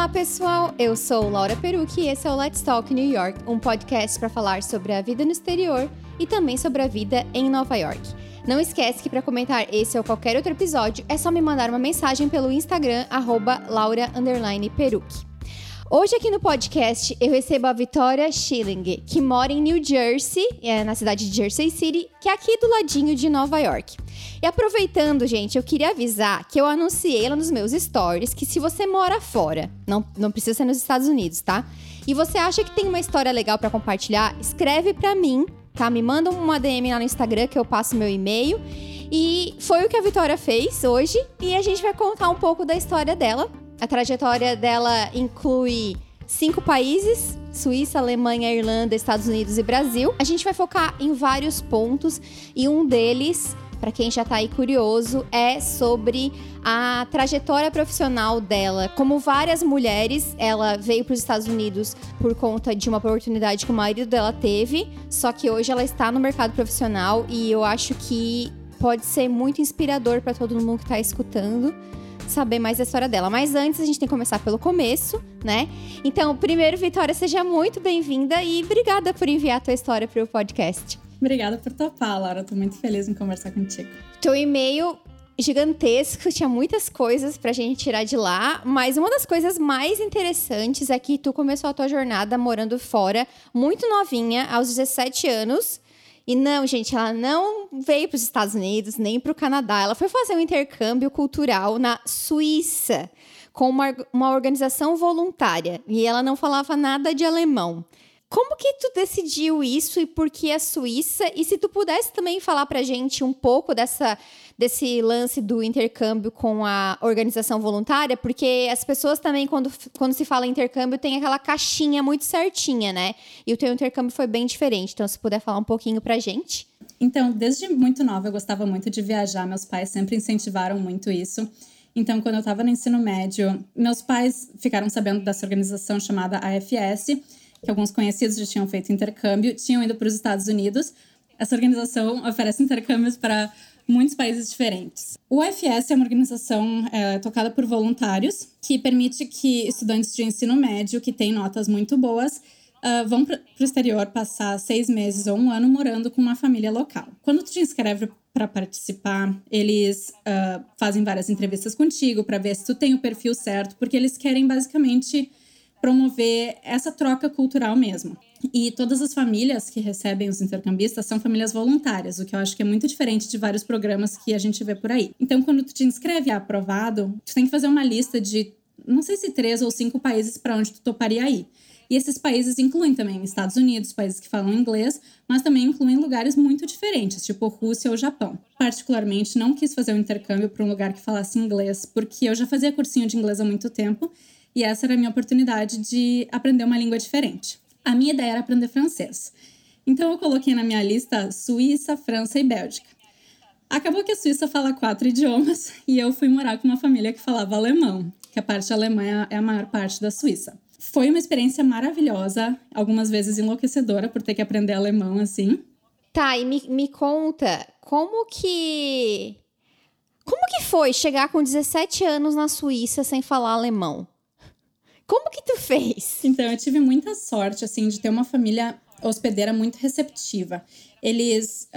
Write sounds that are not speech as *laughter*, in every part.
Olá, pessoal! Eu sou Laura Perucci e esse é o Let's Talk New York, um podcast para falar sobre a vida no exterior e também sobre a vida em Nova York. Não esquece que para comentar esse ou qualquer outro episódio é só me mandar uma mensagem pelo Instagram @laura_perucci. Hoje aqui no podcast eu recebo a Vitória Schilling, que mora em New Jersey, é, na cidade de Jersey City, que é aqui do ladinho de Nova York. E aproveitando, gente, eu queria avisar que eu anunciei lá nos meus stories que se você mora fora, não, não precisa ser nos Estados Unidos, tá? E você acha que tem uma história legal para compartilhar, escreve para mim, tá? Me manda uma DM lá no Instagram que eu passo meu e-mail. E foi o que a Vitória fez hoje e a gente vai contar um pouco da história dela a trajetória dela inclui cinco países: Suíça, Alemanha, Irlanda, Estados Unidos e Brasil. A gente vai focar em vários pontos e um deles para quem já está aí curioso, é sobre a trajetória profissional dela. Como várias mulheres, ela veio para os Estados Unidos por conta de uma oportunidade que o marido dela teve, só que hoje ela está no mercado profissional e eu acho que pode ser muito inspirador para todo mundo que está escutando saber mais da história dela. Mas antes, a gente tem que começar pelo começo, né? Então, primeiro, Vitória, seja muito bem-vinda e obrigada por enviar a tua história para o podcast. Obrigada por topar, Laura. Tô muito feliz em conversar contigo. Teu e-mail gigantesco, tinha muitas coisas pra gente tirar de lá, mas uma das coisas mais interessantes é que tu começou a tua jornada morando fora, muito novinha, aos 17 anos, e não, gente, ela não veio para os Estados Unidos nem para o Canadá. Ela foi fazer um intercâmbio cultural na Suíça com uma, uma organização voluntária e ela não falava nada de alemão. Como que tu decidiu isso e por que a Suíça? E se tu pudesse também falar pra gente um pouco dessa, desse lance do intercâmbio com a organização voluntária, porque as pessoas também, quando, quando se fala intercâmbio, tem aquela caixinha muito certinha, né? E o teu intercâmbio foi bem diferente. Então, se puder falar um pouquinho pra gente. Então, desde muito nova, eu gostava muito de viajar. Meus pais sempre incentivaram muito isso. Então, quando eu estava no ensino médio, meus pais ficaram sabendo dessa organização chamada AFS que alguns conhecidos já tinham feito intercâmbio, tinham ido para os Estados Unidos. Essa organização oferece intercâmbios para muitos países diferentes. O UFS é uma organização é, tocada por voluntários que permite que estudantes de ensino médio que têm notas muito boas uh, vão para o exterior passar seis meses ou um ano morando com uma família local. Quando tu te inscreve para participar, eles uh, fazem várias entrevistas contigo para ver se tu tem o perfil certo, porque eles querem basicamente promover essa troca cultural mesmo. E todas as famílias que recebem os intercambistas são famílias voluntárias, o que eu acho que é muito diferente de vários programas que a gente vê por aí. Então, quando tu te inscreve aprovado, tu tem que fazer uma lista de, não sei se três ou cinco países para onde tu toparia ir. E esses países incluem também Estados Unidos, países que falam inglês, mas também incluem lugares muito diferentes, tipo Rússia ou Japão. Particularmente, não quis fazer um intercâmbio para um lugar que falasse inglês, porque eu já fazia cursinho de inglês há muito tempo e essa era a minha oportunidade de aprender uma língua diferente. A minha ideia era aprender francês. Então eu coloquei na minha lista Suíça, França e Bélgica. Acabou que a Suíça fala quatro idiomas e eu fui morar com uma família que falava alemão, que a parte alemã é a maior parte da Suíça. Foi uma experiência maravilhosa, algumas vezes enlouquecedora por ter que aprender alemão assim. Tá, e me, me conta, como que. Como que foi chegar com 17 anos na Suíça sem falar alemão? Como que tu fez? Então, eu tive muita sorte, assim, de ter uma família hospedeira muito receptiva. Eles...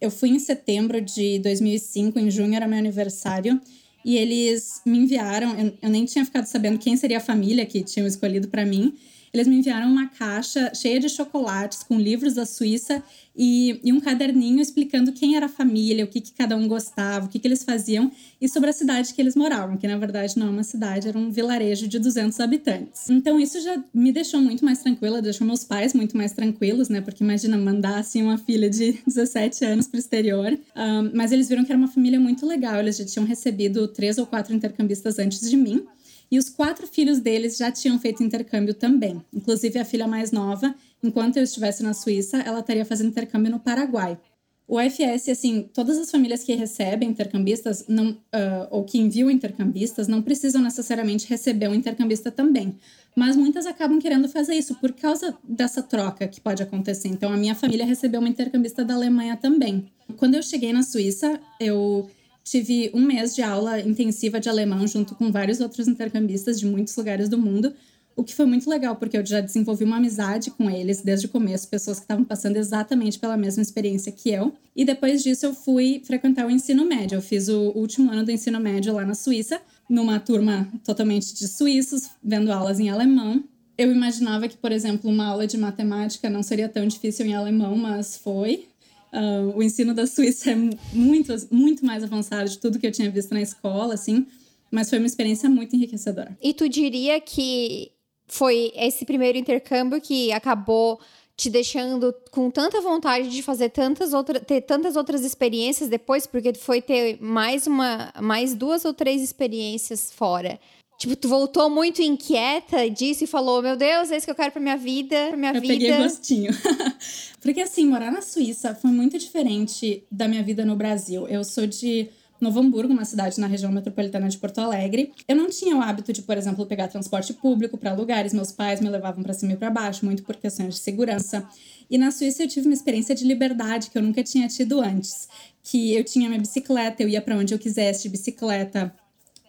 Eu fui em setembro de 2005, em junho era meu aniversário, e eles me enviaram... Eu, eu nem tinha ficado sabendo quem seria a família que tinham escolhido para mim, eles me enviaram uma caixa cheia de chocolates com livros da Suíça e, e um caderninho explicando quem era a família, o que, que cada um gostava, o que, que eles faziam e sobre a cidade que eles moravam, que na verdade não é uma cidade, era um vilarejo de 200 habitantes. Então isso já me deixou muito mais tranquila, deixou meus pais muito mais tranquilos, né? Porque imagina mandar assim uma filha de *laughs* 17 anos para o exterior. Um, mas eles viram que era uma família muito legal, eles já tinham recebido três ou quatro intercambistas antes de mim. E os quatro filhos deles já tinham feito intercâmbio também. Inclusive a filha mais nova, enquanto eu estivesse na Suíça, ela estaria fazendo intercâmbio no Paraguai. O FS, assim, todas as famílias que recebem intercambistas não, uh, ou que enviam intercambistas não precisam necessariamente receber um intercambista também. Mas muitas acabam querendo fazer isso por causa dessa troca que pode acontecer. Então, a minha família recebeu uma intercambista da Alemanha também. Quando eu cheguei na Suíça, eu tive um mês de aula intensiva de alemão junto com vários outros intercambistas de muitos lugares do mundo, o que foi muito legal, porque eu já desenvolvi uma amizade com eles desde o começo, pessoas que estavam passando exatamente pela mesma experiência que eu. E depois disso eu fui frequentar o ensino médio. Eu fiz o último ano do ensino médio lá na Suíça, numa turma totalmente de suíços, vendo aulas em alemão. Eu imaginava que, por exemplo, uma aula de matemática não seria tão difícil em alemão, mas foi. Uh, o ensino da Suíça é muito, muito mais avançado de tudo que eu tinha visto na escola, assim. Mas foi uma experiência muito enriquecedora. E tu diria que foi esse primeiro intercâmbio que acabou te deixando com tanta vontade de fazer tantas outras ter tantas outras experiências depois porque foi ter mais uma mais duas ou três experiências fora Tipo, tu voltou muito inquieta disso e falou: Meu Deus, é isso que eu quero pra minha vida, pra minha eu vida. Eu peguei gostinho. *laughs* Porque, assim, morar na Suíça foi muito diferente da minha vida no Brasil. Eu sou de Novo Hamburgo, uma cidade na região metropolitana de Porto Alegre. Eu não tinha o hábito de, por exemplo, pegar transporte público para lugares. Meus pais me levavam para cima e para baixo, muito por questões de segurança. E na Suíça eu tive uma experiência de liberdade que eu nunca tinha tido antes. Que eu tinha minha bicicleta, eu ia para onde eu quisesse de bicicleta.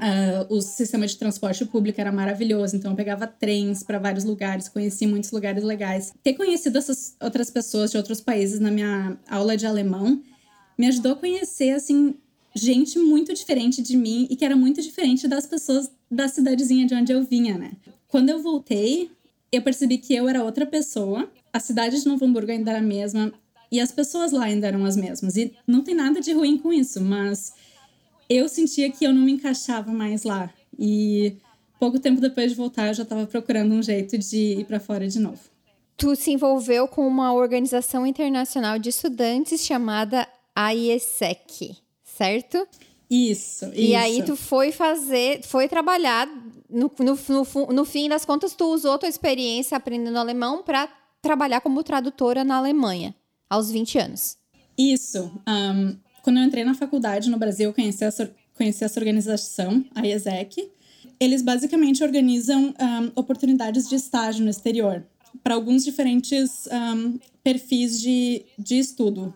Uh, o sistema de transporte público era maravilhoso, então eu pegava trens para vários lugares, conheci muitos lugares legais. Ter conhecido essas outras pessoas de outros países na minha aula de alemão me ajudou a conhecer assim gente muito diferente de mim e que era muito diferente das pessoas da cidadezinha de onde eu vinha, né? Quando eu voltei, eu percebi que eu era outra pessoa, a cidade de Novo Hamburgo ainda era a mesma e as pessoas lá ainda eram as mesmas. E não tem nada de ruim com isso, mas eu sentia que eu não me encaixava mais lá. E pouco tempo depois de voltar, eu já estava procurando um jeito de ir para fora de novo. Tu se envolveu com uma organização internacional de estudantes chamada AIESEC certo? Isso, E isso. aí tu foi fazer, foi trabalhar, no, no, no, no fim das contas, tu usou tua experiência aprendendo alemão para trabalhar como tradutora na Alemanha, aos 20 anos. Isso. Um, quando eu entrei na faculdade no Brasil, conheci essa, conheci essa organização, a IESEC. Eles basicamente organizam um, oportunidades de estágio no exterior para alguns diferentes um, perfis de, de estudo,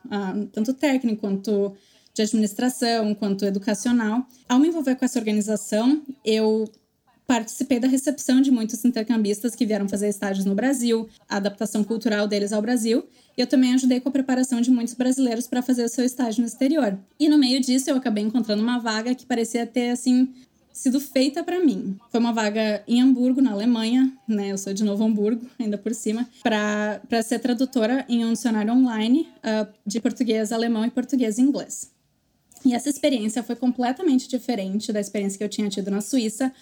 tanto técnico quanto de administração quanto educacional. Ao me envolver com essa organização, eu participei da recepção de muitos intercambistas que vieram fazer estágios no Brasil, a adaptação cultural deles ao Brasil. E eu também ajudei com a preparação de muitos brasileiros para fazer o seu estágio no exterior. E no meio disso, eu acabei encontrando uma vaga que parecia ter assim sido feita para mim. Foi uma vaga em Hamburgo, na Alemanha, né? Eu sou de Novo Hamburgo, ainda por cima, para ser tradutora em um dicionário online uh, de português, alemão e português inglês. E essa experiência foi completamente diferente da experiência que eu tinha tido na Suíça.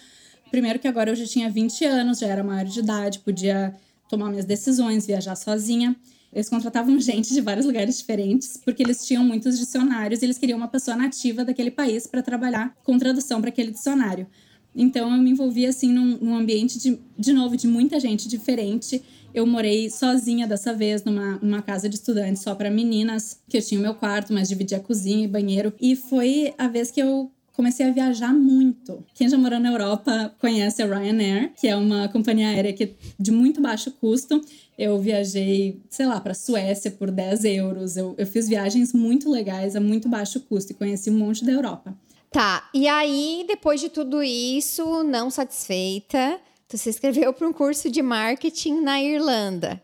Primeiro que agora eu já tinha 20 anos, já era maior de idade, podia tomar minhas decisões, viajar sozinha. Eles contratavam *laughs* gente de vários lugares diferentes, porque eles tinham muitos dicionários e eles queriam uma pessoa nativa daquele país para trabalhar com tradução para aquele dicionário. Então eu me envolvi assim num, num ambiente de, de novo de muita gente diferente eu morei sozinha dessa vez numa, numa casa de estudantes só para meninas, que eu tinha o meu quarto, mas dividia cozinha e banheiro. E foi a vez que eu comecei a viajar muito. Quem já morou na Europa conhece a Ryanair, que é uma companhia aérea que é de muito baixo custo. Eu viajei, sei lá, para Suécia por 10 euros. Eu, eu fiz viagens muito legais a muito baixo custo e conheci um monte da Europa. Tá, e aí, depois de tudo isso, não satisfeita, Tu se inscreveu para um curso de marketing na Irlanda.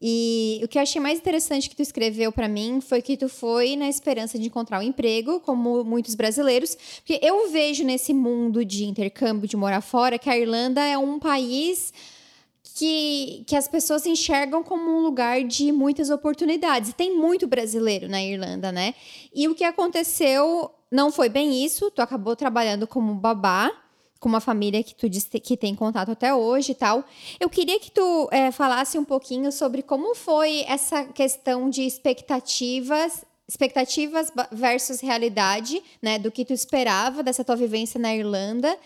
E o que eu achei mais interessante que tu escreveu para mim foi que tu foi na esperança de encontrar um emprego, como muitos brasileiros, porque eu vejo nesse mundo de intercâmbio, de morar fora, que a Irlanda é um país que, que as pessoas enxergam como um lugar de muitas oportunidades. Tem muito brasileiro na Irlanda, né? E o que aconteceu não foi bem isso, tu acabou trabalhando como babá com uma família que tu disse que tem contato até hoje e tal. Eu queria que tu é, falasse um pouquinho sobre como foi essa questão de expectativas expectativas versus realidade, né, do que tu esperava dessa tua vivência na Irlanda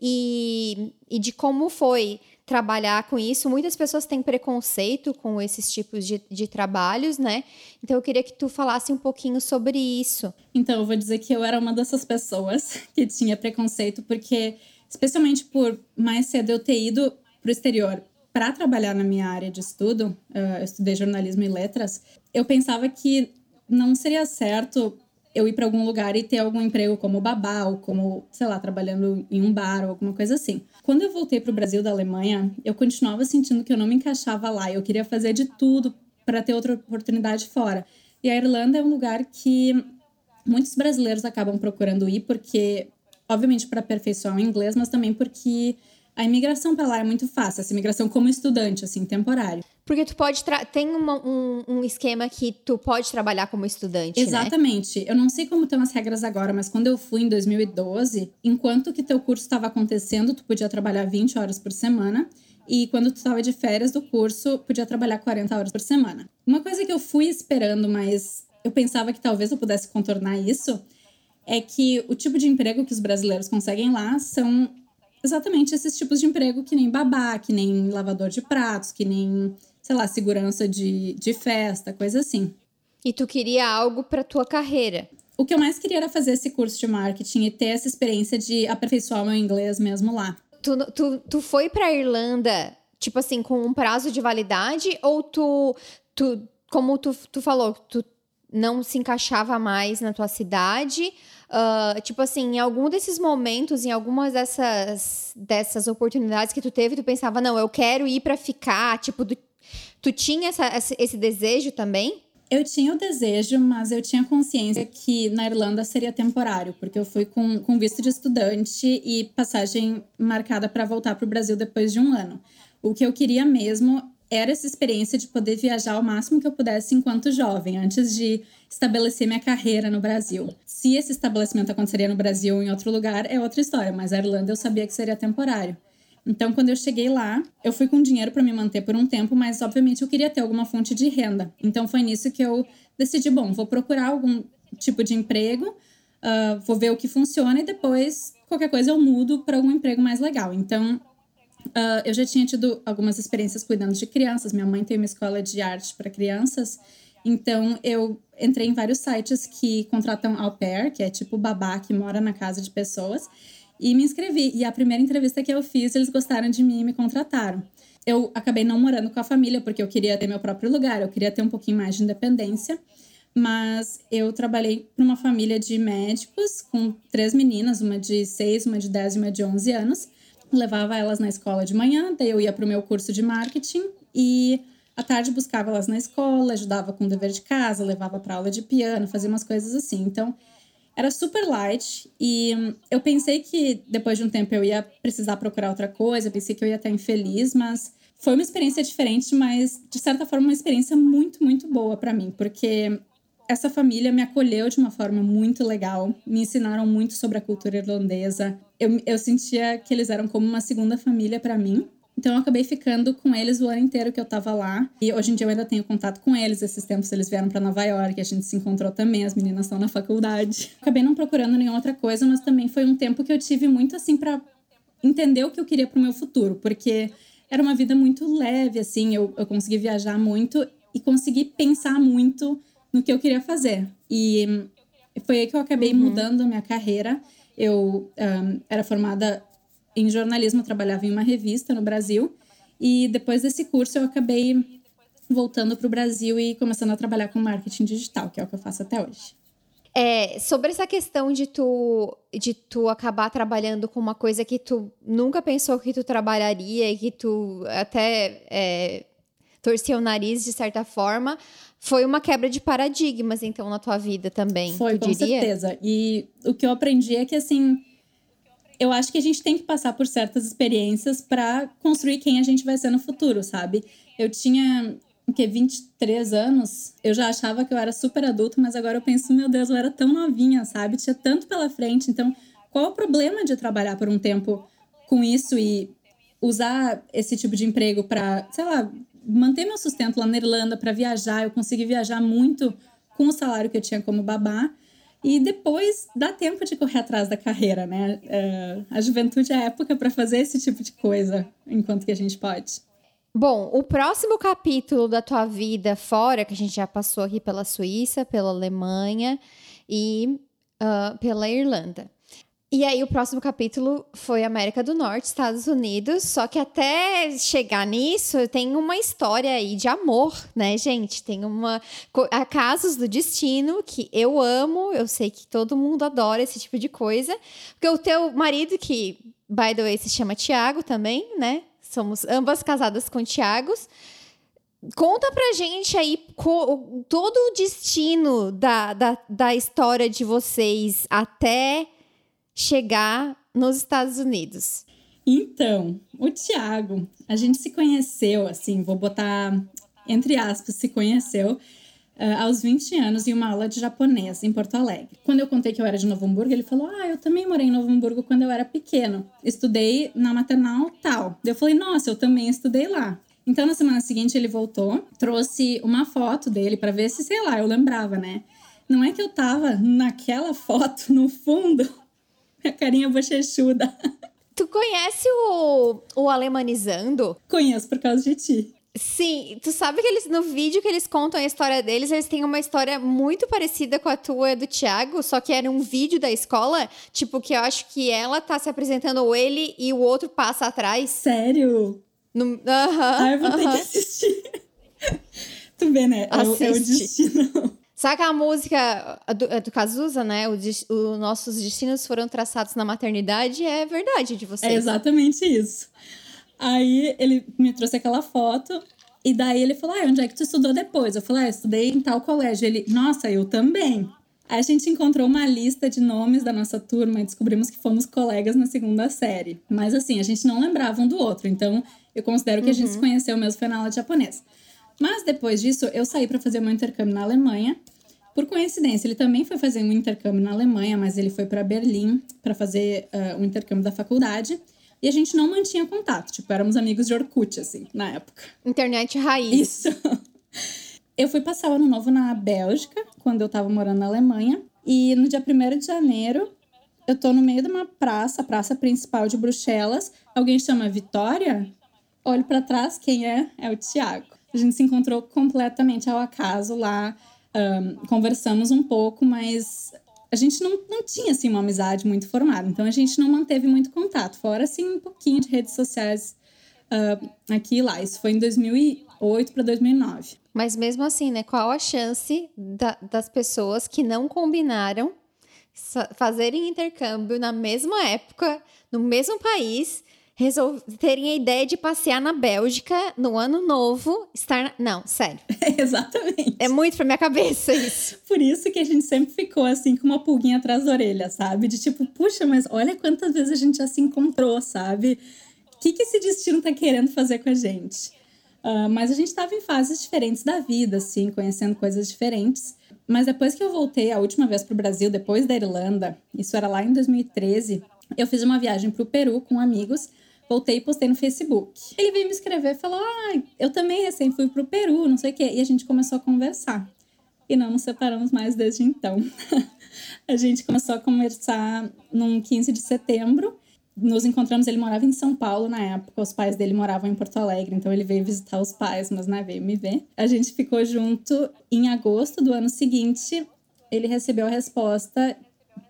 e, e de como foi trabalhar com isso. Muitas pessoas têm preconceito com esses tipos de, de trabalhos, né? Então eu queria que tu falasse um pouquinho sobre isso. Então, eu vou dizer que eu era uma dessas pessoas que tinha preconceito, porque especialmente por mais cedo eu ter ido para o exterior para trabalhar na minha área de estudo, uh, eu estudei jornalismo e letras, eu pensava que não seria certo eu ir para algum lugar e ter algum emprego como babá ou como, sei lá, trabalhando em um bar ou alguma coisa assim. Quando eu voltei para o Brasil da Alemanha, eu continuava sentindo que eu não me encaixava lá. Eu queria fazer de tudo para ter outra oportunidade fora. E a Irlanda é um lugar que muitos brasileiros acabam procurando ir porque, obviamente, para aperfeiçoar o inglês, mas também porque a imigração para lá é muito fácil, essa imigração como estudante, assim, temporário. Porque tu pode. Tem uma, um, um esquema que tu pode trabalhar como estudante. Né? Exatamente. Né? Eu não sei como estão as regras agora, mas quando eu fui em 2012, enquanto que teu curso estava acontecendo, tu podia trabalhar 20 horas por semana. E quando tu estava de férias do curso, podia trabalhar 40 horas por semana. Uma coisa que eu fui esperando, mas eu pensava que talvez eu pudesse contornar isso, é que o tipo de emprego que os brasileiros conseguem lá são exatamente esses tipos de emprego que nem babá, que nem lavador de pratos, que nem, sei lá, segurança de, de festa, coisa assim. E tu queria algo para tua carreira? O que eu mais queria era fazer esse curso de marketing e ter essa experiência de aperfeiçoar meu inglês mesmo lá. Tu, tu, tu foi pra Irlanda, tipo assim, com um prazo de validade? Ou tu, tu como tu, tu falou, tu não se encaixava mais na tua cidade? Uh, tipo assim, em algum desses momentos, em algumas dessas, dessas oportunidades que tu teve, tu pensava, não, eu quero ir para ficar, tipo, tu, tu tinha essa, esse desejo também? Eu tinha o desejo, mas eu tinha consciência que na Irlanda seria temporário, porque eu fui com, com visto de estudante e passagem marcada para voltar para o Brasil depois de um ano. O que eu queria mesmo era essa experiência de poder viajar o máximo que eu pudesse enquanto jovem, antes de estabelecer minha carreira no Brasil. Se esse estabelecimento aconteceria no Brasil ou em outro lugar, é outra história, mas a Irlanda eu sabia que seria temporário. Então, quando eu cheguei lá, eu fui com dinheiro para me manter por um tempo, mas obviamente eu queria ter alguma fonte de renda. Então, foi nisso que eu decidi: bom, vou procurar algum tipo de emprego, uh, vou ver o que funciona e depois, qualquer coisa, eu mudo para algum emprego mais legal. Então, uh, eu já tinha tido algumas experiências cuidando de crianças. Minha mãe tem uma escola de arte para crianças. Então, eu entrei em vários sites que contratam au pair, que é tipo babá que mora na casa de pessoas e me inscrevi. E a primeira entrevista que eu fiz, eles gostaram de mim e me contrataram. Eu acabei não morando com a família porque eu queria ter meu próprio lugar, eu queria ter um pouquinho mais de independência. Mas eu trabalhei para uma família de médicos com três meninas, uma de seis, uma de dez e uma de onze anos. Levava elas na escola de manhã, daí eu ia para o meu curso de marketing e à tarde buscava elas na escola, ajudava com o dever de casa, levava para aula de piano, fazia umas coisas assim. Então, era super light e eu pensei que depois de um tempo eu ia precisar procurar outra coisa, pensei que eu ia estar infeliz, mas foi uma experiência diferente, mas de certa forma uma experiência muito, muito boa para mim, porque essa família me acolheu de uma forma muito legal, me ensinaram muito sobre a cultura irlandesa. Eu, eu sentia que eles eram como uma segunda família para mim. Então eu acabei ficando com eles o ano inteiro que eu tava lá. E hoje em dia eu ainda tenho contato com eles. Esses tempos eles vieram para Nova York, a gente se encontrou também, as meninas estão na faculdade. Acabei não procurando nenhuma outra coisa, mas também foi um tempo que eu tive muito assim para entender o que eu queria pro meu futuro, porque era uma vida muito leve, assim, eu, eu consegui viajar muito e consegui pensar muito no que eu queria fazer. E foi aí que eu acabei uhum. mudando a minha carreira. Eu um, era formada em jornalismo, trabalhava em uma revista no Brasil. E depois desse curso eu acabei voltando para o Brasil e começando a trabalhar com marketing digital, que é o que eu faço até hoje. É, sobre essa questão de tu, de tu acabar trabalhando com uma coisa que tu nunca pensou que tu trabalharia e que tu até é, torcia o nariz de certa forma, foi uma quebra de paradigmas, então, na tua vida também. Foi, com diria? certeza. E o que eu aprendi é que, assim, eu acho que a gente tem que passar por certas experiências para construir quem a gente vai ser no futuro, sabe? Eu tinha o que 23 anos, eu já achava que eu era super adulto, mas agora eu penso, meu Deus, eu era tão novinha, sabe? Tinha tanto pela frente, então qual o problema de trabalhar por um tempo com isso e usar esse tipo de emprego para, sei lá, manter meu sustento lá na Irlanda, para viajar, eu consegui viajar muito com o salário que eu tinha como babá. E depois dá tempo de correr atrás da carreira, né? É, a juventude é a época para fazer esse tipo de coisa, enquanto que a gente pode. Bom, o próximo capítulo da tua vida fora, que a gente já passou aqui pela Suíça, pela Alemanha e uh, pela Irlanda. E aí, o próximo capítulo foi América do Norte, Estados Unidos. Só que até chegar nisso, tem uma história aí de amor, né, gente? Tem uma. Casos do destino que eu amo, eu sei que todo mundo adora esse tipo de coisa. Porque o teu marido, que, by the way, se chama Tiago também, né? Somos ambas casadas com Tiagos. Conta pra gente aí todo o destino da, da, da história de vocês até chegar nos Estados Unidos? Então, o Tiago, a gente se conheceu, assim, vou botar entre aspas, se conheceu uh, aos 20 anos em uma aula de japonês em Porto Alegre. Quando eu contei que eu era de Novo Hamburgo, ele falou: Ah, eu também morei em Novo Hamburgo quando eu era pequeno. Estudei na maternal tal. Eu falei: Nossa, eu também estudei lá. Então, na semana seguinte, ele voltou, trouxe uma foto dele para ver se, sei lá, eu lembrava, né? Não é que eu tava naquela foto no fundo a carinha bochechuda. Tu conhece o, o Alemanizando? Conheço por causa de ti. Sim, tu sabe que eles no vídeo que eles contam a história deles, eles têm uma história muito parecida com a tua do Thiago, só que era um vídeo da escola, tipo que eu acho que ela tá se apresentando ou ele e o outro passa atrás. Sério? No, uh -huh, ah, eu vou uh -huh. ter que assistir. *laughs* tu vê, né? É o, é o destino. Sabe a música do, do Cazuza, né? O, o, nossos destinos foram traçados na maternidade, é verdade de vocês. É exatamente isso. Aí ele me trouxe aquela foto, e daí ele falou: ah, onde é que tu estudou depois? Eu falei: ah, eu estudei em tal colégio. Ele, nossa, eu também. Aí a gente encontrou uma lista de nomes da nossa turma e descobrimos que fomos colegas na segunda série. Mas assim, a gente não lembrava um do outro, então eu considero que uhum. a gente se uhum. conheceu mesmo foi na aula de japonês. Mas depois disso, eu saí para fazer meu intercâmbio na Alemanha por coincidência, ele também foi fazer um intercâmbio na Alemanha, mas ele foi para Berlim para fazer uh, um intercâmbio da faculdade. E a gente não mantinha contato, tipo, éramos amigos de Orkut, assim, na época. Internet raiz. Isso. *laughs* Eu fui passar o ano novo na Bélgica, quando eu tava morando na Alemanha. E no dia 1 de janeiro, eu tô no meio de uma praça, a praça principal de Bruxelas. Alguém chama Vitória? Olho para trás, quem é? É o Tiago. A gente se encontrou completamente ao acaso lá um, conversamos um pouco, mas a gente não, não tinha assim uma amizade muito formada, então a gente não manteve muito contato, fora assim um pouquinho de redes sociais uh, aqui e lá. Isso foi em 2008 para 2009. Mas mesmo assim, né? Qual a chance da, das pessoas que não combinaram fazerem intercâmbio na mesma época, no mesmo país terem a ideia de passear na Bélgica no ano novo, estar. Na... Não, sério. *laughs* exatamente. É muito pra minha cabeça isso. *laughs* Por isso que a gente sempre ficou assim com uma pulguinha atrás da orelha, sabe? De tipo, puxa, mas olha quantas vezes a gente já se encontrou, sabe? O que, que esse destino tá querendo fazer com a gente? Uh, mas a gente estava em fases diferentes da vida, assim, conhecendo coisas diferentes. Mas depois que eu voltei a última vez para o Brasil, depois da Irlanda, isso era lá em 2013, eu fiz uma viagem para o Peru com amigos voltei e postei no Facebook. Ele veio me escrever e falou: Ah, eu também recém fui pro Peru, não sei o quê. E a gente começou a conversar. E não nos separamos mais desde então. *laughs* a gente começou a conversar num 15 de setembro. Nos encontramos, ele morava em São Paulo na época, os pais dele moravam em Porto Alegre, então ele veio visitar os pais, mas né, veio me ver. A gente ficou junto em agosto do ano seguinte. Ele recebeu a resposta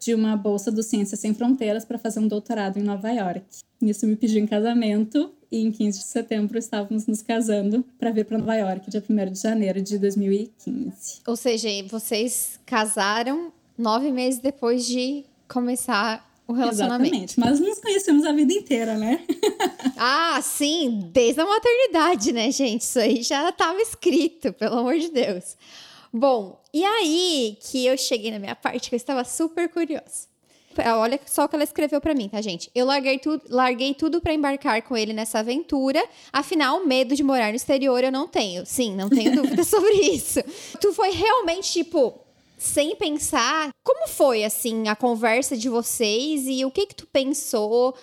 de uma bolsa do Ciências Sem Fronteiras para fazer um doutorado em Nova York. Nisso me pediu em casamento e em 15 de setembro estávamos nos casando para vir para Nova York, dia 1 de janeiro de 2015. Ou seja, vocês casaram nove meses depois de começar o relacionamento. Exatamente, mas nos conhecemos a vida inteira, né? *laughs* ah, sim, desde a maternidade, né, gente? Isso aí já estava escrito, pelo amor de Deus. Bom, e aí que eu cheguei na minha parte que eu estava super curiosa. Olha só o que ela escreveu para mim, tá, gente? Eu larguei tudo, larguei tudo para embarcar com ele nessa aventura. Afinal, medo de morar no exterior eu não tenho. Sim, não tenho *laughs* dúvida sobre isso. Tu foi realmente tipo sem pensar. Como foi assim a conversa de vocês e o que que tu pensou?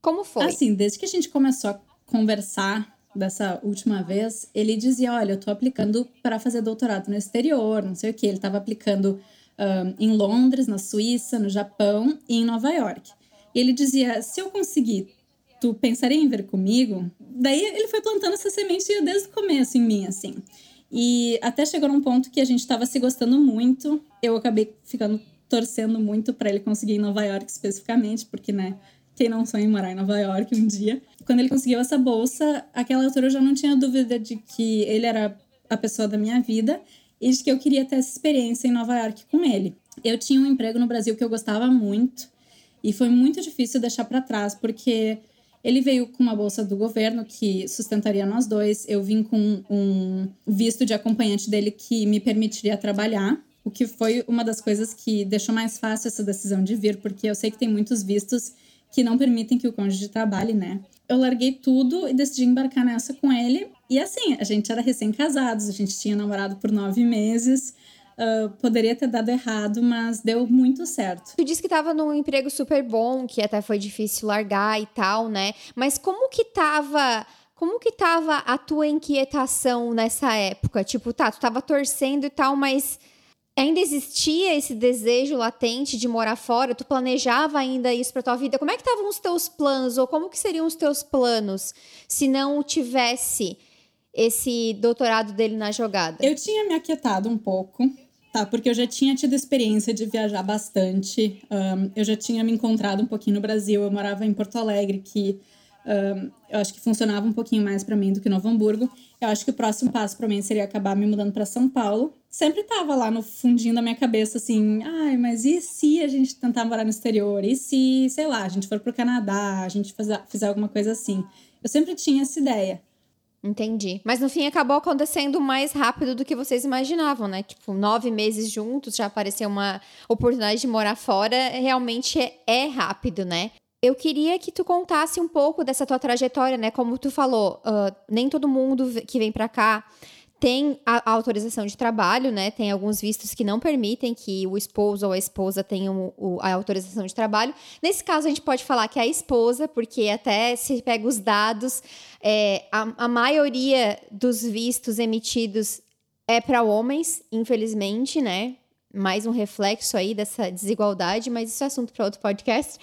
Como foi? Assim, desde que a gente começou a conversar dessa última vez, ele dizia: Olha, eu tô aplicando para fazer doutorado no exterior, não sei o que. Ele estava aplicando um, em Londres, na Suíça, no Japão e em Nova York. E ele dizia: Se eu conseguir, tu pensaria em vir comigo? Daí ele foi plantando essa semente desde o começo em mim, assim. E até chegou num ponto que a gente estava se gostando muito. Eu acabei ficando torcendo muito para ele conseguir em Nova York especificamente, porque, né, quem não sonha em morar em Nova York um dia. Quando ele conseguiu essa bolsa, aquela altura eu já não tinha dúvida de que ele era a pessoa da minha vida e de que eu queria ter essa experiência em Nova York com ele. Eu tinha um emprego no Brasil que eu gostava muito e foi muito difícil deixar para trás, porque ele veio com uma bolsa do governo que sustentaria nós dois. Eu vim com um visto de acompanhante dele que me permitiria trabalhar, o que foi uma das coisas que deixou mais fácil essa decisão de vir, porque eu sei que tem muitos vistos que não permitem que o cônjuge trabalhe, né? Eu larguei tudo e decidi embarcar nessa com ele. E assim, a gente era recém-casados, a gente tinha namorado por nove meses. Uh, poderia ter dado errado, mas deu muito certo. Tu disse que estava num emprego super bom, que até foi difícil largar e tal, né? Mas como que tava como que tava a tua inquietação nessa época? Tipo, tá, tu tava torcendo e tal, mas ainda existia esse desejo latente de morar fora? Tu planejava ainda isso para tua vida? Como é que estavam os teus planos ou como que seriam os teus planos se não tivesse esse doutorado dele na jogada? Eu tinha me aquietado um pouco Tá, porque eu já tinha tido experiência de viajar bastante. Um, eu já tinha me encontrado um pouquinho no Brasil. Eu morava em Porto Alegre, que um, eu acho que funcionava um pouquinho mais para mim do que Novo Hamburgo. Eu acho que o próximo passo para mim seria acabar me mudando para São Paulo. Sempre tava lá no fundinho da minha cabeça assim, ai, mas e se a gente tentar morar no exterior? E se, sei lá, a gente for pro Canadá, a gente fizer, fizer alguma coisa assim? Eu sempre tinha essa ideia. Entendi. Mas no fim acabou acontecendo mais rápido do que vocês imaginavam, né? Tipo, nove meses juntos, já apareceu uma oportunidade de morar fora. Realmente é, é rápido, né? Eu queria que tu contasse um pouco dessa tua trajetória, né? Como tu falou, uh, nem todo mundo que vem para cá tem a, autorização de trabalho, né? Tem alguns vistos que não permitem que o esposo ou a esposa tenham o, a autorização de trabalho. Nesse caso, a gente pode falar que é a esposa, porque até se pega os dados, é, a, a maioria dos vistos emitidos é para homens, infelizmente, né? Mais um reflexo aí dessa desigualdade, mas isso é assunto para outro podcast.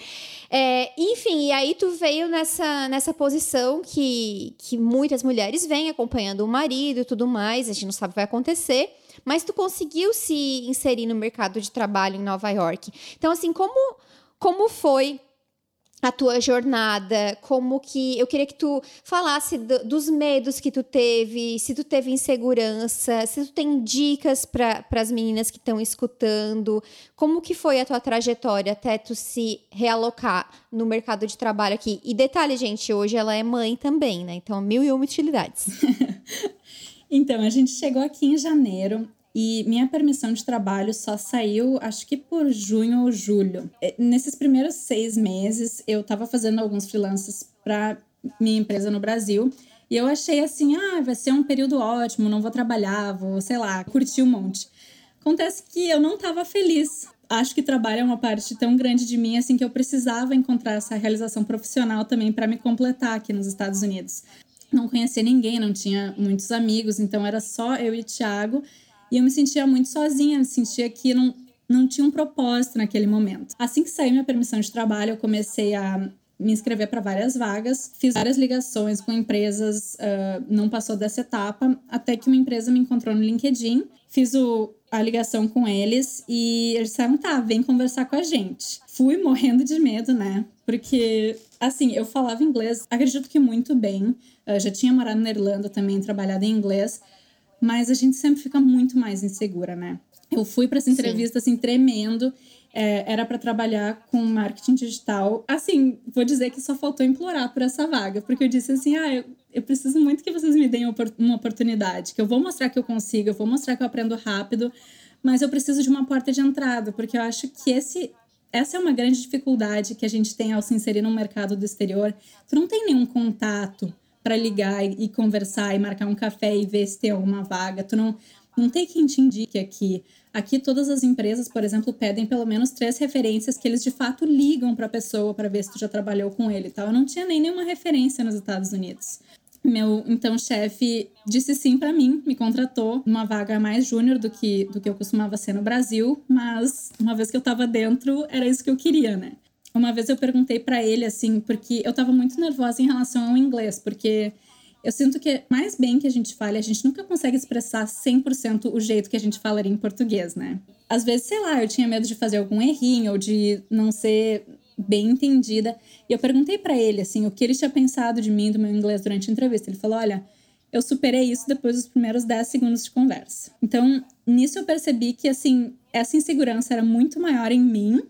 É, enfim, e aí tu veio nessa, nessa posição que, que muitas mulheres vêm acompanhando o marido e tudo mais, a gente não sabe o que vai acontecer, mas tu conseguiu se inserir no mercado de trabalho em Nova York. Então, assim, como, como foi a tua jornada, como que eu queria que tu falasse do, dos medos que tu teve, se tu teve insegurança, se tu tem dicas para as meninas que estão escutando, como que foi a tua trajetória até tu se realocar no mercado de trabalho aqui? E detalhe, gente, hoje ela é mãe também, né? Então, mil e uma utilidades. *laughs* então, a gente chegou aqui em janeiro e minha permissão de trabalho só saiu, acho que por junho ou julho. É, nesses primeiros seis meses, eu estava fazendo alguns freelances para minha empresa no Brasil. E eu achei assim, ah, vai ser um período ótimo, não vou trabalhar, vou, sei lá, curtir um monte. Acontece que eu não estava feliz. Acho que trabalho é uma parte tão grande de mim, assim, que eu precisava encontrar essa realização profissional também para me completar aqui nos Estados Unidos. Não conhecia ninguém, não tinha muitos amigos, então era só eu e Thiago. E eu me sentia muito sozinha, me sentia que não, não tinha um propósito naquele momento. Assim que saiu minha permissão de trabalho, eu comecei a me inscrever para várias vagas, fiz várias ligações com empresas, uh, não passou dessa etapa, até que uma empresa me encontrou no LinkedIn, fiz o, a ligação com eles e eles disseram: tá, vem conversar com a gente. Fui morrendo de medo, né? Porque, assim, eu falava inglês, acredito que muito bem, uh, já tinha morado na Irlanda também, trabalhado em inglês, mas a gente sempre fica muito mais insegura, né? Eu fui para essa entrevista Sim. assim tremendo. É, era para trabalhar com marketing digital. Assim, vou dizer que só faltou implorar por essa vaga, porque eu disse assim: ah, eu, eu preciso muito que vocês me deem uma oportunidade, que eu vou mostrar que eu consigo, eu vou mostrar que eu aprendo rápido, mas eu preciso de uma porta de entrada, porque eu acho que esse essa é uma grande dificuldade que a gente tem ao se inserir no mercado do exterior. Tu não tem nenhum contato para ligar e, e, conversar e marcar um café e ver se tem alguma vaga. Tu não, não tem quem te indique aqui. Aqui todas as empresas, por exemplo, pedem pelo menos três referências que eles de fato ligam para a pessoa para ver se tu já trabalhou com ele, tal. Eu não tinha nem nenhuma referência nos Estados Unidos. Meu então chefe disse sim para mim, me contratou uma vaga mais júnior do que do que eu costumava ser no Brasil, mas uma vez que eu estava dentro, era isso que eu queria, né? Uma vez eu perguntei para ele assim, porque eu tava muito nervosa em relação ao inglês, porque eu sinto que mais bem que a gente fale, a gente nunca consegue expressar 100% o jeito que a gente falaria em português, né? às vezes, sei lá, eu tinha medo de fazer algum errinho ou de não ser bem entendida. E eu perguntei para ele, assim, o que ele tinha pensado de mim, do meu inglês durante a entrevista. Ele falou: olha, eu superei isso depois dos primeiros 10 segundos de conversa. Então, nisso eu percebi que, assim, essa insegurança era muito maior em mim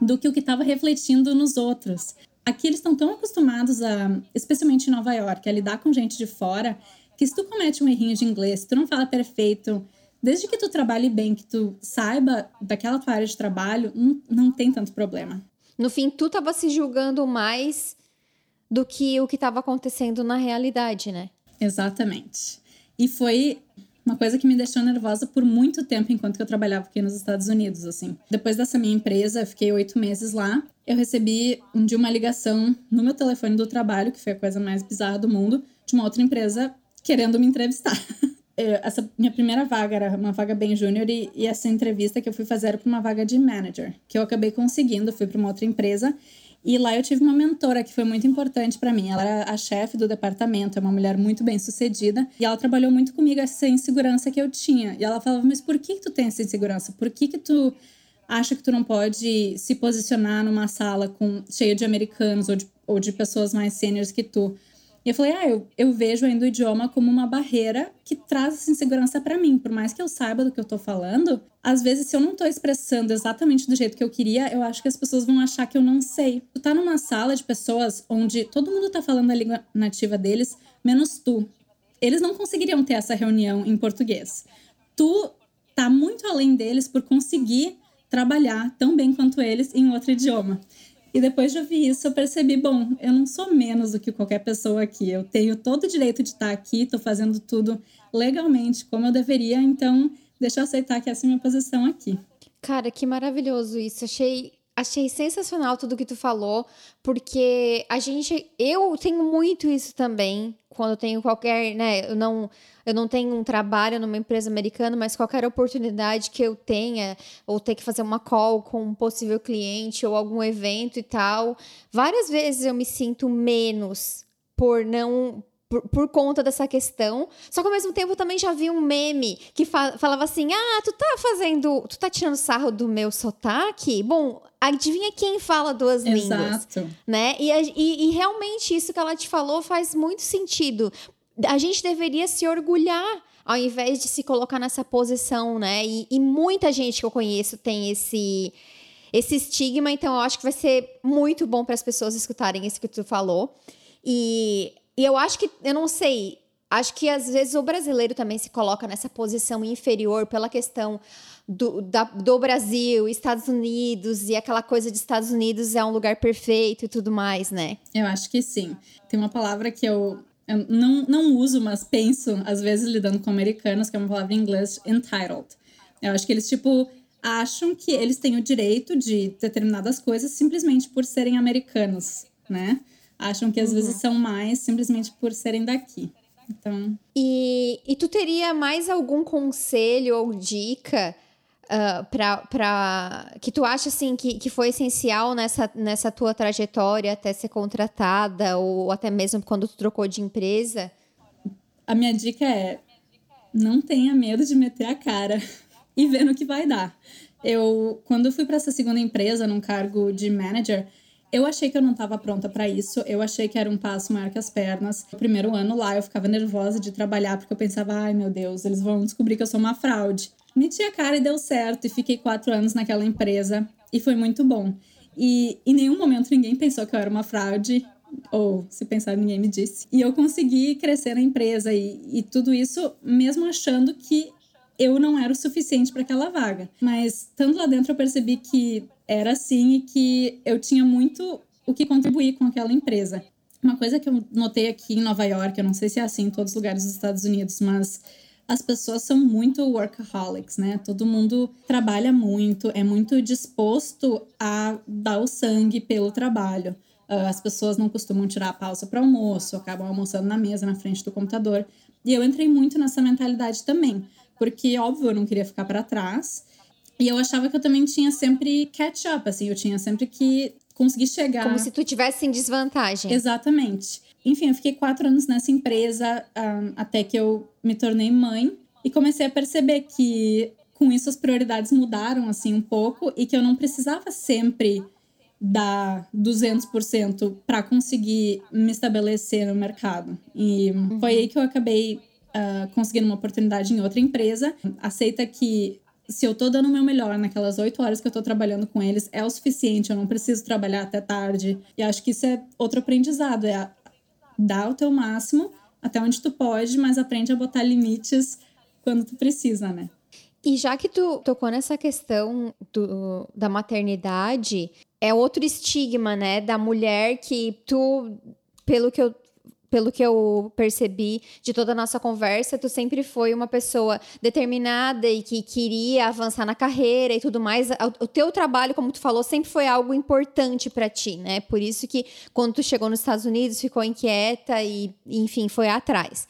do que o que estava refletindo nos outros. Aqui eles estão tão acostumados a, especialmente em Nova York, a lidar com gente de fora, que se tu comete um errinho de inglês, se tu não fala perfeito, desde que tu trabalhe bem, que tu saiba daquela tua área de trabalho, não, não tem tanto problema. No fim, tu tava se julgando mais do que o que estava acontecendo na realidade, né? Exatamente. E foi uma coisa que me deixou nervosa por muito tempo enquanto eu trabalhava aqui nos Estados Unidos, assim. Depois dessa minha empresa, eu fiquei oito meses lá. Eu recebi um dia uma ligação no meu telefone do trabalho, que foi a coisa mais bizarra do mundo, de uma outra empresa querendo me entrevistar. *laughs* essa minha primeira vaga era uma vaga bem júnior e, e, essa entrevista que eu fui fazer era para uma vaga de manager, que eu acabei conseguindo, fui para uma outra empresa e lá eu tive uma mentora que foi muito importante para mim. Ela era a chefe do departamento, é uma mulher muito bem sucedida e ela trabalhou muito comigo essa insegurança que eu tinha. E ela falava: "Mas por que, que tu tem essa insegurança? Por que que tu acha que tu não pode se posicionar numa sala com cheia de americanos ou de, ou de pessoas mais seniors que tu?" E eu falei, ah, eu, eu vejo ainda o idioma como uma barreira que traz essa insegurança para mim. Por mais que eu saiba do que eu tô falando, às vezes, se eu não tô expressando exatamente do jeito que eu queria, eu acho que as pessoas vão achar que eu não sei. Tu tá numa sala de pessoas onde todo mundo tá falando a língua nativa deles, menos tu. Eles não conseguiriam ter essa reunião em português. Tu tá muito além deles por conseguir trabalhar tão bem quanto eles em outro idioma. E depois de ouvir isso, eu percebi, bom, eu não sou menos do que qualquer pessoa aqui. Eu tenho todo o direito de estar aqui, estou fazendo tudo legalmente, como eu deveria, então deixa eu aceitar que essa é a minha posição aqui. Cara, que maravilhoso isso. Achei achei sensacional tudo que tu falou, porque a gente, eu tenho muito isso também, quando tenho qualquer, né, eu não, eu não tenho um trabalho numa empresa americana, mas qualquer oportunidade que eu tenha, ou ter que fazer uma call com um possível cliente ou algum evento e tal, várias vezes eu me sinto menos por não por, por, conta dessa questão. Só que ao mesmo tempo eu também já vi um meme que fa falava assim: ah, tu tá fazendo. Tu tá tirando sarro do meu sotaque? Bom, adivinha quem fala duas Exato. línguas? Né? E, e, e realmente isso que ela te falou faz muito sentido. A gente deveria se orgulhar ao invés de se colocar nessa posição, né? E, e, muita gente que eu conheço tem esse esse estigma, então eu acho que vai ser muito bom para as pessoas escutarem isso que tu falou. E e eu acho que, eu não sei, acho que às vezes o brasileiro também se coloca nessa posição inferior pela questão do, da, do Brasil, Estados Unidos, e aquela coisa de Estados Unidos é um lugar perfeito e tudo mais, né? Eu acho que sim. Tem uma palavra que eu, eu não, não uso, mas penso, às vezes, lidando com americanos, que é uma palavra em inglês, entitled. Eu acho que eles, tipo, acham que eles têm o direito de determinadas coisas simplesmente por serem americanos, né? Acham que às uhum. vezes são mais simplesmente por serem daqui. Então. E, e tu teria mais algum conselho ou dica uh, para que tu acha assim que, que foi essencial nessa, nessa tua trajetória até ser contratada ou até mesmo quando tu trocou de empresa? A minha dica é não tenha medo de meter a cara *laughs* e ver no que vai dar. Eu, quando eu fui para essa segunda empresa, num cargo de manager, eu achei que eu não estava pronta para isso, eu achei que era um passo maior que as pernas. No primeiro ano lá, eu ficava nervosa de trabalhar, porque eu pensava, ai meu Deus, eles vão descobrir que eu sou uma fraude. Meti a cara e deu certo, e fiquei quatro anos naquela empresa, e foi muito bom. E em nenhum momento ninguém pensou que eu era uma fraude, ou se pensar, ninguém me disse. E eu consegui crescer na empresa, e, e tudo isso mesmo achando que eu não era o suficiente para aquela vaga. Mas estando lá dentro, eu percebi que era assim e que eu tinha muito o que contribuir com aquela empresa. Uma coisa que eu notei aqui em Nova York, eu não sei se é assim em todos os lugares dos Estados Unidos, mas as pessoas são muito workaholics, né? Todo mundo trabalha muito, é muito disposto a dar o sangue pelo trabalho. Ah, as pessoas não costumam tirar a pausa para almoço, acabam almoçando na mesa, na frente do computador. E eu entrei muito nessa mentalidade também, porque, óbvio, eu não queria ficar para trás. E eu achava que eu também tinha sempre catch up, assim, eu tinha sempre que conseguir chegar. Como se tu tivesse em desvantagem. Exatamente. Enfim, eu fiquei quatro anos nessa empresa um, até que eu me tornei mãe e comecei a perceber que com isso as prioridades mudaram assim um pouco e que eu não precisava sempre dar 200% para conseguir me estabelecer no mercado. E uhum. foi aí que eu acabei uh, conseguindo uma oportunidade em outra empresa. Aceita que se eu tô dando o meu melhor naquelas oito horas que eu tô trabalhando com eles, é o suficiente, eu não preciso trabalhar até tarde. E acho que isso é outro aprendizado, é dar o teu máximo até onde tu pode, mas aprende a botar limites quando tu precisa, né? E já que tu tocou nessa questão do, da maternidade, é outro estigma, né, da mulher que tu, pelo que eu pelo que eu percebi de toda a nossa conversa, tu sempre foi uma pessoa determinada e que queria avançar na carreira e tudo mais. O teu trabalho, como tu falou, sempre foi algo importante para ti, né? Por isso que quando tu chegou nos Estados Unidos, ficou inquieta e, enfim, foi atrás.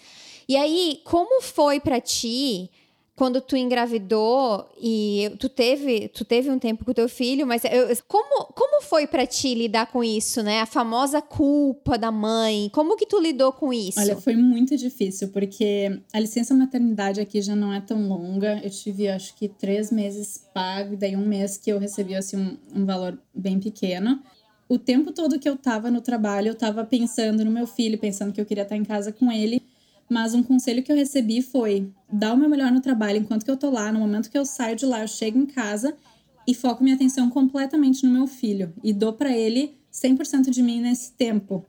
E aí, como foi para ti quando tu engravidou e tu teve, tu teve um tempo com teu filho, mas eu, como, como foi para ti lidar com isso, né? A famosa culpa da mãe. Como que tu lidou com isso? Olha, foi muito difícil, porque a licença maternidade aqui já não é tão longa. Eu tive, acho que, três meses pago, e daí um mês que eu recebi, assim, um, um valor bem pequeno. O tempo todo que eu tava no trabalho, eu tava pensando no meu filho, pensando que eu queria estar em casa com ele. Mas um conselho que eu recebi foi dar o meu melhor no trabalho enquanto que eu tô lá. No momento que eu saio de lá, eu chego em casa e foco minha atenção completamente no meu filho e dou para ele 100% de mim nesse tempo.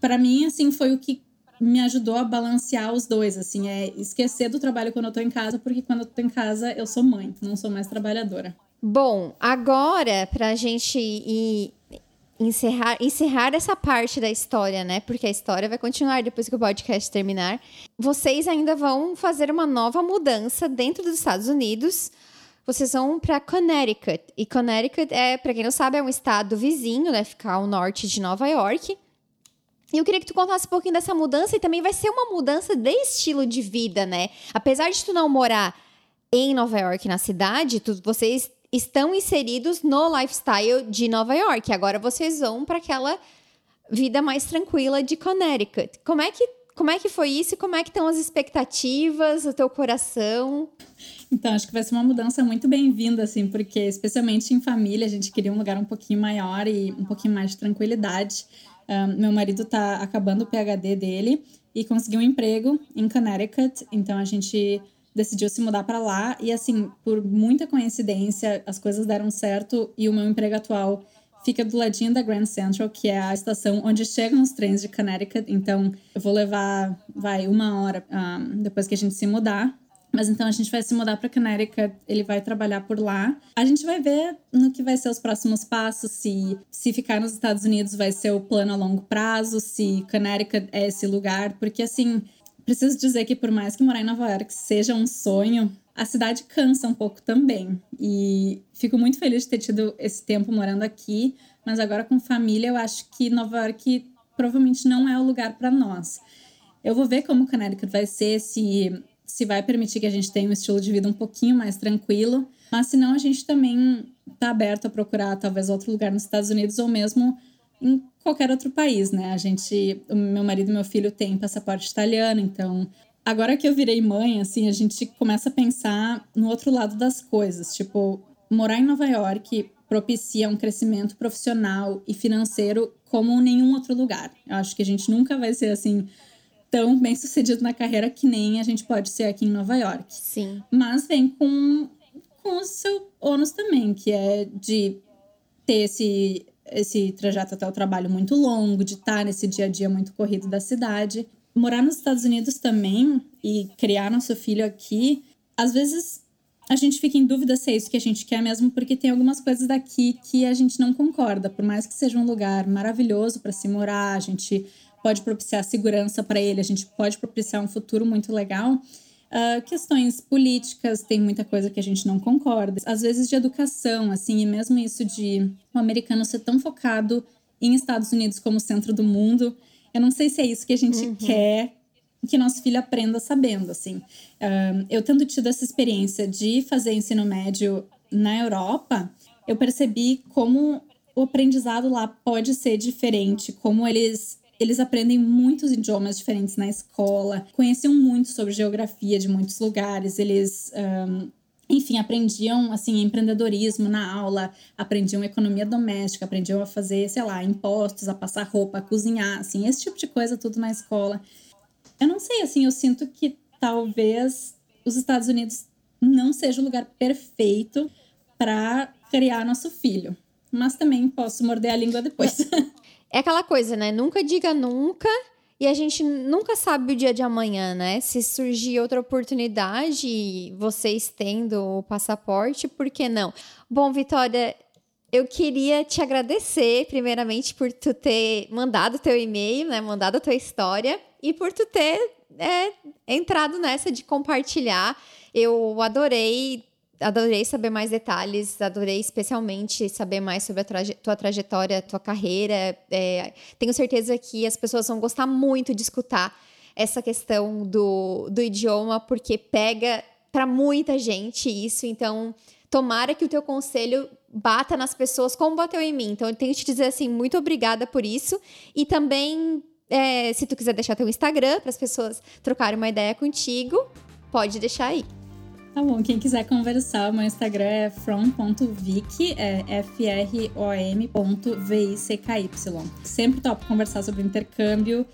Para mim, assim, foi o que me ajudou a balancear os dois, assim, é esquecer do trabalho quando eu tô em casa, porque quando eu tô em casa eu sou mãe, não sou mais trabalhadora. Bom, agora pra gente ir encerrar, encerrar essa parte da história, né? Porque a história vai continuar depois que o podcast terminar. Vocês ainda vão fazer uma nova mudança dentro dos Estados Unidos. Vocês vão para Connecticut. E Connecticut é, para quem não sabe, é um estado vizinho, né? Ficar ao norte de Nova York. E eu queria que tu contasse um pouquinho dessa mudança e também vai ser uma mudança de estilo de vida, né? Apesar de tu não morar em Nova York, na cidade, tu, vocês estão inseridos no lifestyle de Nova York. Agora vocês vão para aquela vida mais tranquila de Connecticut. Como é que como é que foi isso como é que estão as expectativas, o teu coração? Então, acho que vai ser uma mudança muito bem-vinda, assim, porque especialmente em família, a gente queria um lugar um pouquinho maior e um pouquinho mais de tranquilidade. Um, meu marido está acabando o PhD dele e conseguiu um emprego em Connecticut, então a gente decidiu se mudar para lá e assim, por muita coincidência, as coisas deram certo e o meu emprego atual fica do ladinho da Grand Central, que é a estação onde chegam os trens de Connecticut. Então, eu vou levar, vai, uma hora um, depois que a gente se mudar. Mas então a gente vai se mudar para Connecticut, ele vai trabalhar por lá. A gente vai ver no que vai ser os próximos passos, se se ficar nos Estados Unidos vai ser o plano a longo prazo, se Connecticut é esse lugar, porque assim, preciso dizer que por mais que morar em Nova York seja um sonho, a cidade cansa um pouco também. E fico muito feliz de ter tido esse tempo morando aqui, mas agora com família eu acho que Nova York provavelmente não é o lugar para nós. Eu vou ver como Connecticut vai ser, se se vai permitir que a gente tenha um estilo de vida um pouquinho mais tranquilo, mas se não a gente também está aberto a procurar talvez outro lugar nos Estados Unidos ou mesmo em qualquer outro país, né? A gente, o meu marido e meu filho têm passaporte italiano, então agora que eu virei mãe, assim, a gente começa a pensar no outro lado das coisas, tipo, morar em Nova York propicia um crescimento profissional e financeiro como nenhum outro lugar. Eu acho que a gente nunca vai ser assim tão bem sucedido na carreira que nem a gente pode ser aqui em Nova York. Sim. Mas vem com, com o seu ônus também, que é de ter esse esse trajeto até o trabalho muito longo, de estar nesse dia a dia muito corrido da cidade. Morar nos Estados Unidos também e criar nosso filho aqui, às vezes a gente fica em dúvida se é isso que a gente quer mesmo, porque tem algumas coisas daqui que a gente não concorda. Por mais que seja um lugar maravilhoso para se morar, a gente pode propiciar segurança para ele, a gente pode propiciar um futuro muito legal. Uh, questões políticas, tem muita coisa que a gente não concorda. Às vezes de educação, assim, e mesmo isso de o americano ser tão focado em Estados Unidos como centro do mundo. Eu não sei se é isso que a gente uhum. quer que nosso filho aprenda sabendo, assim. Uh, eu tendo tido essa experiência de fazer ensino médio na Europa, eu percebi como o aprendizado lá pode ser diferente, como eles eles aprendem muitos idiomas diferentes na escola, conheciam muito sobre geografia de muitos lugares, eles um, enfim, aprendiam assim empreendedorismo na aula, aprendiam economia doméstica, aprendiam a fazer, sei lá, impostos, a passar roupa, a cozinhar, assim, esse tipo de coisa tudo na escola. Eu não sei, assim, eu sinto que talvez os Estados Unidos não seja o lugar perfeito para criar nosso filho, mas também posso morder a língua depois. É aquela coisa, né? Nunca diga nunca. E a gente nunca sabe o dia de amanhã, né? Se surgir outra oportunidade, vocês tendo o passaporte, por que não? Bom, Vitória, eu queria te agradecer, primeiramente, por tu ter mandado teu e-mail, né? Mandado a tua história e por tu ter é, entrado nessa de compartilhar. Eu adorei adorei saber mais detalhes, adorei especialmente saber mais sobre a traje tua trajetória, tua carreira. É, tenho certeza que as pessoas vão gostar muito de escutar essa questão do, do idioma, porque pega para muita gente isso. Então, tomara que o teu conselho bata nas pessoas como bateu em mim. Então, eu tenho que te dizer assim, muito obrigada por isso. E também, é, se tu quiser deixar teu Instagram para as pessoas trocarem uma ideia contigo, pode deixar aí. Tá bom, quem quiser conversar, o meu Instagram é from.vic, é f-r-o-m.v-i-c-k-y. Sempre topo conversar sobre intercâmbio.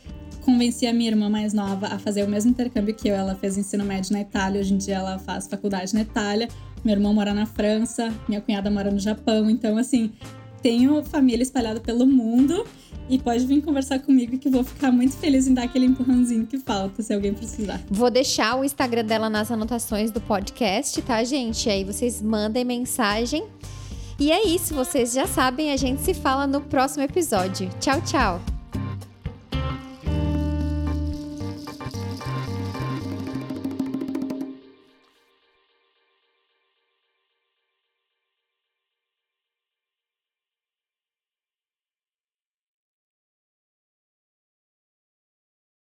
Convenci a minha irmã mais nova a fazer o mesmo intercâmbio que eu. Ela fez ensino médio na Itália, hoje em dia ela faz faculdade na Itália. Meu irmão mora na França, minha cunhada mora no Japão. Então, assim, tenho família espalhada pelo mundo e pode vir conversar comigo que vou ficar muito feliz em dar aquele empurrãozinho que falta, se alguém precisar. Vou deixar o Instagram dela nas anotações do podcast, tá, gente? Aí vocês mandem mensagem. E é isso, vocês já sabem, a gente se fala no próximo episódio. Tchau, tchau!